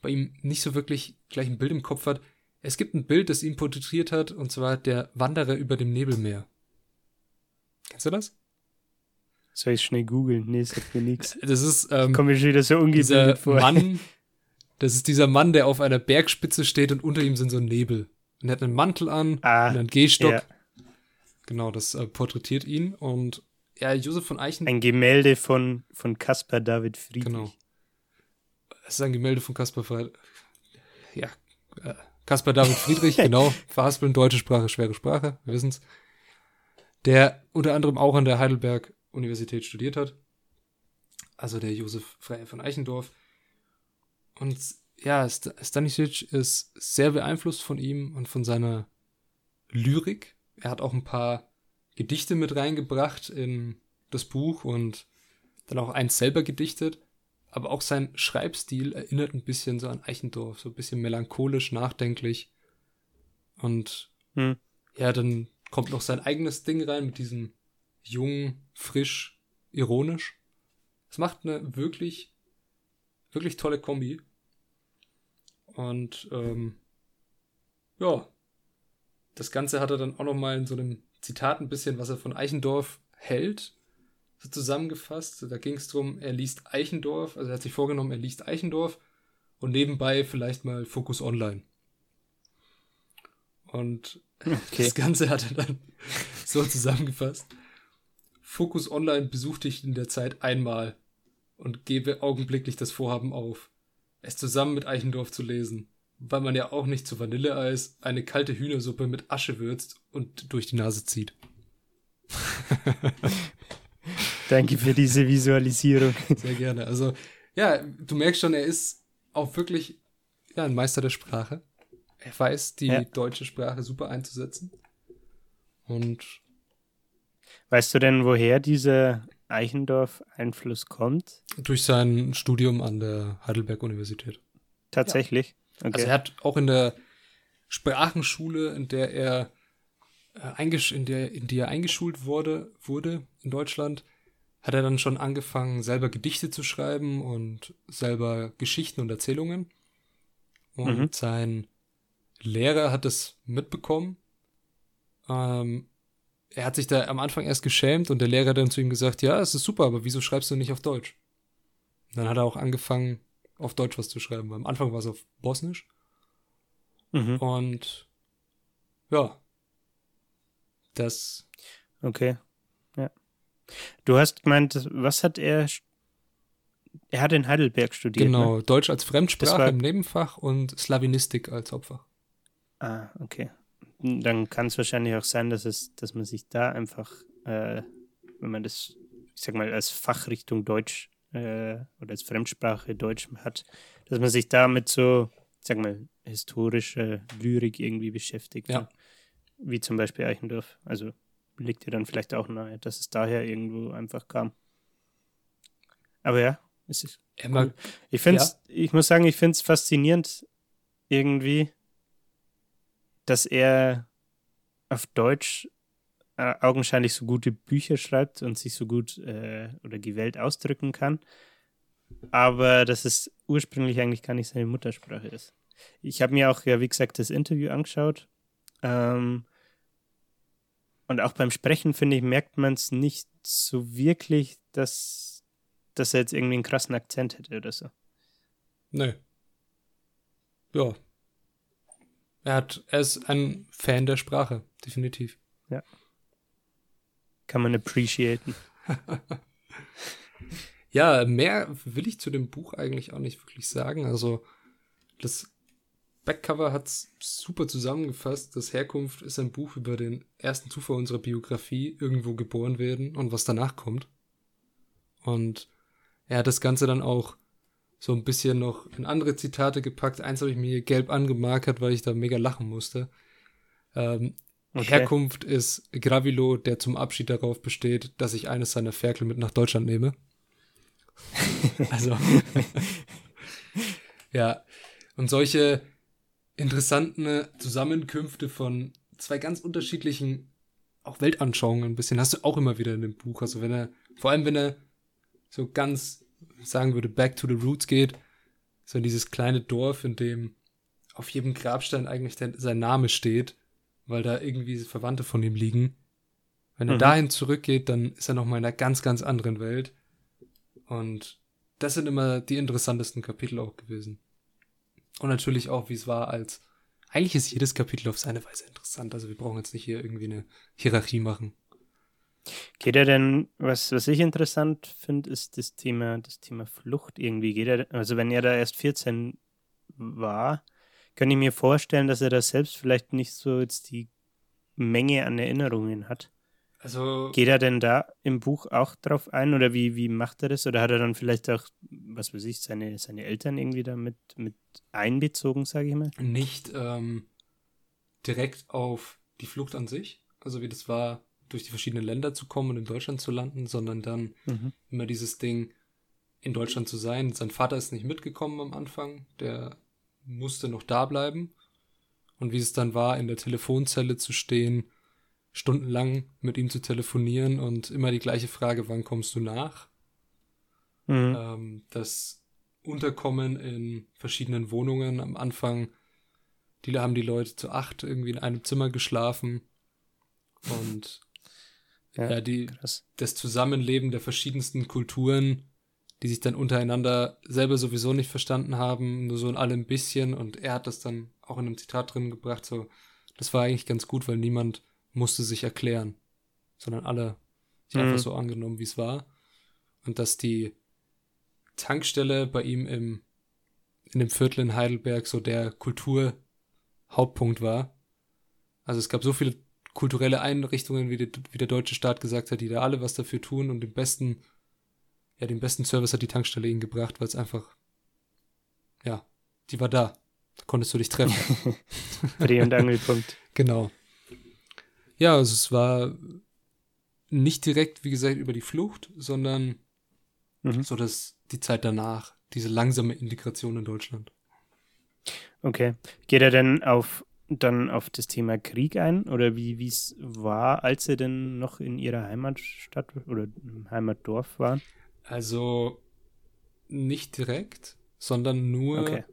bei ihm nicht so wirklich gleich ein Bild im Kopf hat, es gibt ein Bild, das ihn porträtiert hat, und zwar der Wanderer über dem Nebelmeer. Kennst du das? Soll ich schnell googeln? Nee, sagt mir nichts. [laughs] Das ist, ähm, komme schon wieder so ungebildet vor. Mann, [laughs] das ist dieser Mann, der auf einer Bergspitze steht und unter ihm sind so Nebel. Und er hat einen Mantel an ah, und einen Gehstock. Ja. Genau, das äh, porträtiert ihn. Und ja, Josef von Eichen. Ein Gemälde von, von Caspar David Friedrich. Genau. Das ist ein Gemälde von Caspar Friedrich. Ja, äh, Caspar David Friedrich, [laughs] genau. Verhaspeln, deutsche Sprache, schwere Sprache, wir wissen's. Der unter anderem auch an der Heidelberg Universität studiert hat. Also der Josef Freiherr von Eichendorff. Und ja, Stanisic ist sehr beeinflusst von ihm und von seiner Lyrik. Er hat auch ein paar Gedichte mit reingebracht in das Buch und dann auch eins selber gedichtet. Aber auch sein Schreibstil erinnert ein bisschen so an Eichendorff, so ein bisschen melancholisch, nachdenklich. Und hm. ja, dann kommt noch sein eigenes Ding rein mit diesem jung, frisch, ironisch. Es macht eine wirklich, wirklich tolle Kombi. Und ähm, ja, das Ganze hat er dann auch noch mal in so einem Zitat ein bisschen, was er von Eichendorf hält, so zusammengefasst. Da ging es darum, er liest Eichendorf, also er hat sich vorgenommen, er liest Eichendorf und nebenbei vielleicht mal Focus Online. Und okay. das Ganze hat er dann [laughs] so zusammengefasst. Focus Online besuchte ich in der Zeit einmal und gebe augenblicklich das Vorhaben auf es zusammen mit Eichendorf zu lesen, weil man ja auch nicht zu Vanilleeis eine kalte Hühnersuppe mit Asche würzt und durch die Nase zieht. [laughs] Danke für diese Visualisierung. Sehr gerne. Also, ja, du merkst schon, er ist auch wirklich ja, ein Meister der Sprache. Er weiß, die ja. deutsche Sprache super einzusetzen. Und weißt du denn, woher dieser Eichendorff-Einfluss kommt? Durch sein Studium an der Heidelberg-Universität. Tatsächlich? Ja. Okay. Also er hat auch in der Sprachenschule, in der er äh, in der, in die er eingeschult wurde, wurde in Deutschland, hat er dann schon angefangen, selber Gedichte zu schreiben und selber Geschichten und Erzählungen. Und mhm. sein Lehrer hat das mitbekommen ähm, er hat sich da am Anfang erst geschämt und der Lehrer hat dann zu ihm gesagt, ja, es ist super, aber wieso schreibst du nicht auf Deutsch? Und dann hat er auch angefangen, auf Deutsch was zu schreiben. Am Anfang war es auf Bosnisch. Mhm. Und ja, das. Okay. Du hast gemeint, was hat er? Er hat in Heidelberg studiert. Genau, ne? Deutsch als Fremdsprache im Nebenfach und Slawinistik als Hauptfach. Ah, okay dann kann es wahrscheinlich auch sein, dass es, dass man sich da einfach, äh, wenn man das, ich sag mal, als Fachrichtung Deutsch äh, oder als Fremdsprache Deutsch hat, dass man sich damit so, ich sag mal, historische Lyrik irgendwie beschäftigt. Ja. Ne? Wie zum Beispiel Eichendorff. Also liegt dir dann vielleicht auch nahe, dass es daher irgendwo einfach kam. Aber ja, es ist. Cool. Ich finde ja. ich muss sagen, ich finde es faszinierend irgendwie, dass er auf Deutsch äh, augenscheinlich so gute Bücher schreibt und sich so gut äh, oder die Welt ausdrücken kann, aber dass es ursprünglich eigentlich gar nicht seine Muttersprache ist. Ich habe mir auch, ja, wie gesagt, das Interview angeschaut. Ähm, und auch beim Sprechen, finde ich, merkt man es nicht so wirklich, dass, dass er jetzt irgendwie einen krassen Akzent hätte oder so. Nö. ja. Er hat, er ist ein Fan der Sprache, definitiv. Ja. Kann man appreciaten. [laughs] ja, mehr will ich zu dem Buch eigentlich auch nicht wirklich sagen. Also, das Backcover hat es super zusammengefasst. Das Herkunft ist ein Buch über den ersten Zufall unserer Biografie, irgendwo geboren werden und was danach kommt. Und er hat das Ganze dann auch so ein bisschen noch in andere Zitate gepackt. Eins habe ich mir gelb angemarkert, weil ich da mega lachen musste. Ähm, okay. Herkunft ist Gravilo, der zum Abschied darauf besteht, dass ich eines seiner Ferkel mit nach Deutschland nehme. [laughs] also. [laughs] ja. Und solche interessanten Zusammenkünfte von zwei ganz unterschiedlichen auch Weltanschauungen ein bisschen hast du auch immer wieder in dem Buch. Also wenn er, vor allem wenn er so ganz sagen würde, back to the roots geht, so in dieses kleine Dorf, in dem auf jedem Grabstein eigentlich der, sein Name steht, weil da irgendwie Verwandte von ihm liegen. Wenn er mhm. dahin zurückgeht, dann ist er noch mal in einer ganz, ganz anderen Welt. Und das sind immer die interessantesten Kapitel auch gewesen. Und natürlich auch, wie es war, als eigentlich ist jedes Kapitel auf seine Weise interessant. Also wir brauchen jetzt nicht hier irgendwie eine Hierarchie machen. Geht er denn, was, was ich interessant finde, ist das Thema, das Thema Flucht irgendwie. Geht er, also wenn er da erst 14 war, kann ich mir vorstellen, dass er da selbst vielleicht nicht so jetzt die Menge an Erinnerungen hat. Also. Geht er denn da im Buch auch drauf ein oder wie, wie macht er das? Oder hat er dann vielleicht auch, was weiß ich, seine, seine Eltern irgendwie da mit, mit einbezogen, sage ich mal? Nicht ähm, direkt auf die Flucht an sich, also wie das war, durch die verschiedenen Länder zu kommen und in Deutschland zu landen, sondern dann mhm. immer dieses Ding, in Deutschland zu sein. Sein Vater ist nicht mitgekommen am Anfang, der musste noch da bleiben. Und wie es dann war, in der Telefonzelle zu stehen, stundenlang mit ihm zu telefonieren und immer die gleiche Frage, wann kommst du nach? Mhm. Ähm, das Unterkommen in verschiedenen Wohnungen am Anfang, die haben die Leute zu acht irgendwie in einem Zimmer geschlafen und ja, ja die, das Zusammenleben der verschiedensten Kulturen, die sich dann untereinander selber sowieso nicht verstanden haben, nur so in allem bisschen. Und er hat das dann auch in einem Zitat drin gebracht, so, das war eigentlich ganz gut, weil niemand musste sich erklären, sondern alle sich mhm. einfach so angenommen, wie es war. Und dass die Tankstelle bei ihm im, in dem Viertel in Heidelberg so der Kulturhauptpunkt war. Also es gab so viele kulturelle Einrichtungen, wie, die, wie der deutsche Staat gesagt hat, die da alle was dafür tun und den besten, ja, den besten Service hat die Tankstelle ihnen gebracht, weil es einfach, ja, die war da. Da konntest du dich treffen. [laughs] Dreh- und Angelpunkt. genau. Ja, also es war nicht direkt, wie gesagt, über die Flucht, sondern mhm. so dass die Zeit danach, diese langsame Integration in Deutschland. Okay. Geht er denn auf dann auf das Thema Krieg ein oder wie es war, als sie denn noch in ihrer Heimatstadt oder im Heimatdorf waren? Also nicht direkt, sondern nur okay.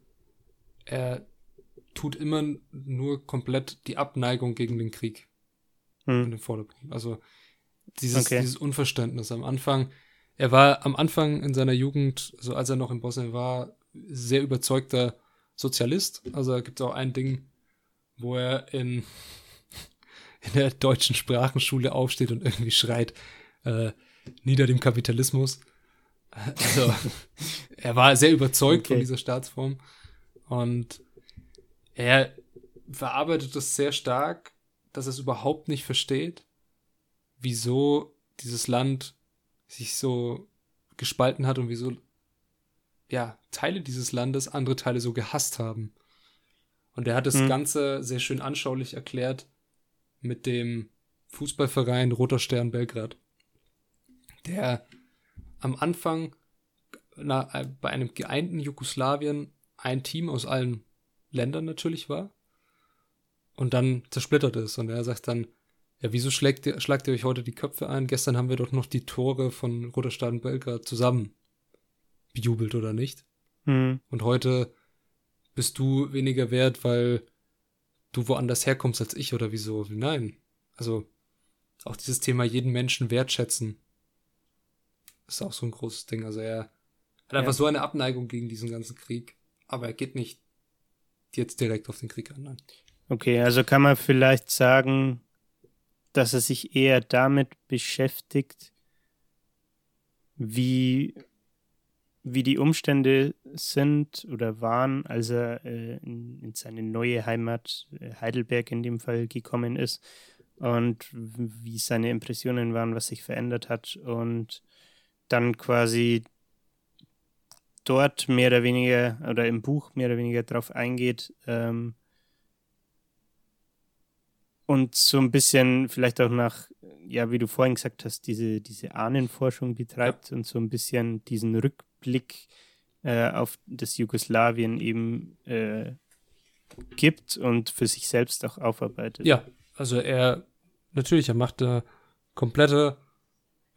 er tut immer nur komplett die Abneigung gegen den Krieg hm. in den Vordergrund. Also dieses, okay. dieses Unverständnis am Anfang. Er war am Anfang in seiner Jugend, also als er noch in Bosnien war, sehr überzeugter Sozialist. Also da gibt es auch ein Ding, wo er in, [laughs] in der deutschen Sprachenschule aufsteht und irgendwie schreit, äh, nieder dem Kapitalismus. [laughs] Also, er war sehr überzeugt okay. von dieser Staatsform und er verarbeitet das sehr stark, dass er es überhaupt nicht versteht, wieso dieses Land sich so gespalten hat und wieso ja Teile dieses Landes andere Teile so gehasst haben. Und er hat das mhm. Ganze sehr schön anschaulich erklärt mit dem Fußballverein Roter Stern Belgrad, der am Anfang na, bei einem geeinten Jugoslawien ein Team aus allen Ländern natürlich war und dann zersplittert ist. Und er sagt dann, ja, wieso schlägt ihr, schlagt ihr euch heute die Köpfe ein? Gestern haben wir doch noch die Tore von Roter Stern Belgrad zusammen bejubelt, oder nicht? Mhm. Und heute bist du weniger wert, weil du woanders herkommst als ich oder wieso? Nein. Also auch dieses Thema jeden Menschen wertschätzen ist auch so ein großes Ding. Also er hat einfach ja. so eine Abneigung gegen diesen ganzen Krieg, aber er geht nicht jetzt direkt auf den Krieg an. Nein. Okay, also kann man vielleicht sagen, dass er sich eher damit beschäftigt, wie, wie die Umstände sind oder waren, als er äh, in, in, seine neue Heimat, äh, Heidelberg in dem Fall, gekommen ist und wie seine Impressionen waren, was sich verändert hat und dann quasi dort mehr oder weniger oder im Buch mehr oder weniger drauf eingeht ähm, und so ein bisschen vielleicht auch nach, ja, wie du vorhin gesagt hast, diese, diese Ahnenforschung betreibt ja. und so ein bisschen diesen Rückblick äh, auf das Jugoslawien eben äh, gibt und für sich selbst auch aufarbeitet. Ja, also er, natürlich, er macht eine komplette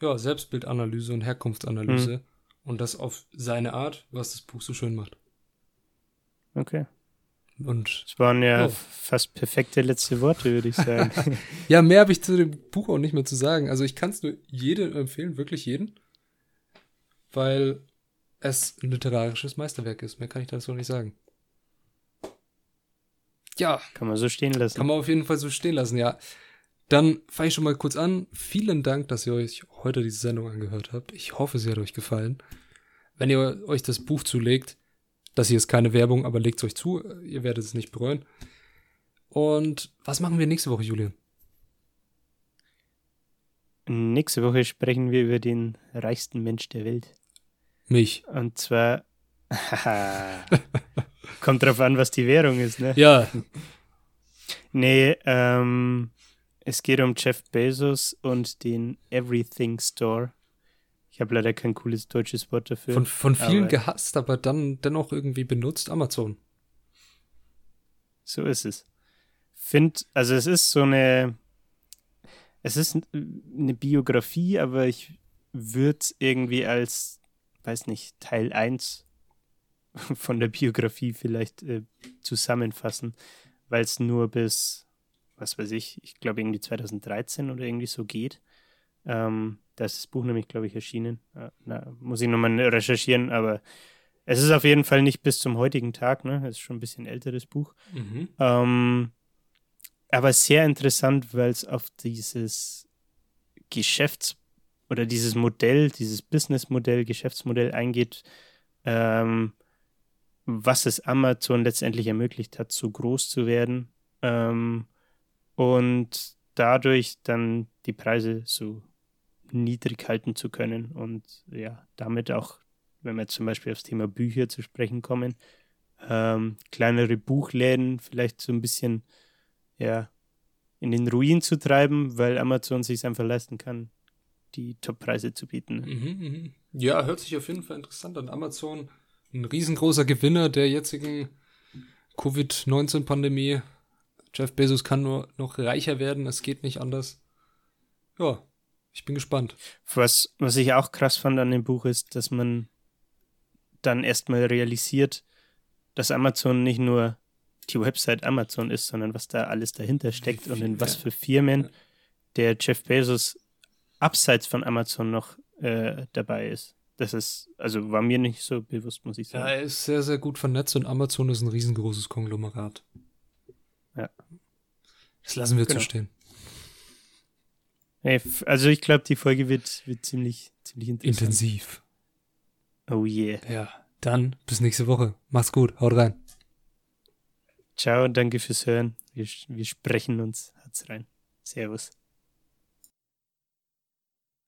ja, Selbstbildanalyse und Herkunftsanalyse. Mhm. Und das auf seine Art, was das Buch so schön macht. Okay. Und das waren ja oh. fast perfekte letzte Worte, würde ich sagen. [laughs] ja, mehr habe ich zu dem Buch auch nicht mehr zu sagen. Also ich kann es nur jedem empfehlen, wirklich jeden. Weil es ein literarisches Meisterwerk ist. Mehr kann ich dazu nicht sagen. Ja. Kann man so stehen lassen. Kann man auf jeden Fall so stehen lassen, ja. Dann fange ich schon mal kurz an. Vielen Dank, dass ihr euch heute diese Sendung angehört habt. Ich hoffe, sie hat euch gefallen. Wenn ihr euch das Buch zulegt, das hier ist keine Werbung, aber legt es euch zu. Ihr werdet es nicht bereuen. Und was machen wir nächste Woche, Julian? Nächste Woche sprechen wir über den reichsten Mensch der Welt. Mich. Und zwar. [laughs] kommt drauf an, was die Währung ist, ne? Ja. [laughs] nee, ähm, es geht um Jeff Bezos und den Everything Store. Ich habe leider kein cooles deutsches Wort dafür. Von, von vielen aber, gehasst, aber dann dennoch irgendwie benutzt, Amazon. So ist es. Find, also es ist so eine, es ist eine Biografie, aber ich würde es irgendwie als, weiß nicht, Teil 1 [laughs] von der Biografie vielleicht äh, zusammenfassen, weil es nur bis, was weiß ich, ich glaube irgendwie 2013 oder irgendwie so geht. Ähm, da ist das Buch nämlich, glaube ich, erschienen. Na, muss ich nochmal recherchieren, aber es ist auf jeden Fall nicht bis zum heutigen Tag, ne? Es ist schon ein bisschen älteres Buch. Mhm. Ähm, aber sehr interessant, weil es auf dieses Geschäfts- oder dieses Modell, dieses Businessmodell, Geschäftsmodell eingeht, ähm, was es Amazon letztendlich ermöglicht hat, so groß zu werden ähm, und dadurch dann die Preise so niedrig halten zu können und ja, damit auch, wenn wir zum Beispiel aufs Thema Bücher zu sprechen kommen, ähm, kleinere Buchläden vielleicht so ein bisschen ja, in den Ruin zu treiben, weil Amazon sich einfach leisten kann, die Toppreise zu bieten. Mhm, mh. Ja, hört sich auf jeden Fall interessant an. Amazon, ein riesengroßer Gewinner der jetzigen Covid-19-Pandemie. Jeff Bezos kann nur noch reicher werden, es geht nicht anders. Ja, ich bin gespannt. Was, was ich auch krass fand an dem Buch ist, dass man dann erstmal realisiert, dass Amazon nicht nur die Website Amazon ist, sondern was da alles dahinter steckt und in was für Firmen der Jeff Bezos abseits von Amazon noch äh, dabei ist. Das ist, also war mir nicht so bewusst, muss ich sagen. Ja, er ist sehr, sehr gut vernetzt und Amazon ist ein riesengroßes Konglomerat. Ja. Das lassen wir genau. zu stehen. Also ich glaube, die Folge wird, wird ziemlich, ziemlich interessant. Intensiv. Oh yeah. Ja, dann bis nächste Woche. Mach's gut, haut rein. Ciao und danke fürs Hören. Wir, wir sprechen uns. Hat's rein. Servus.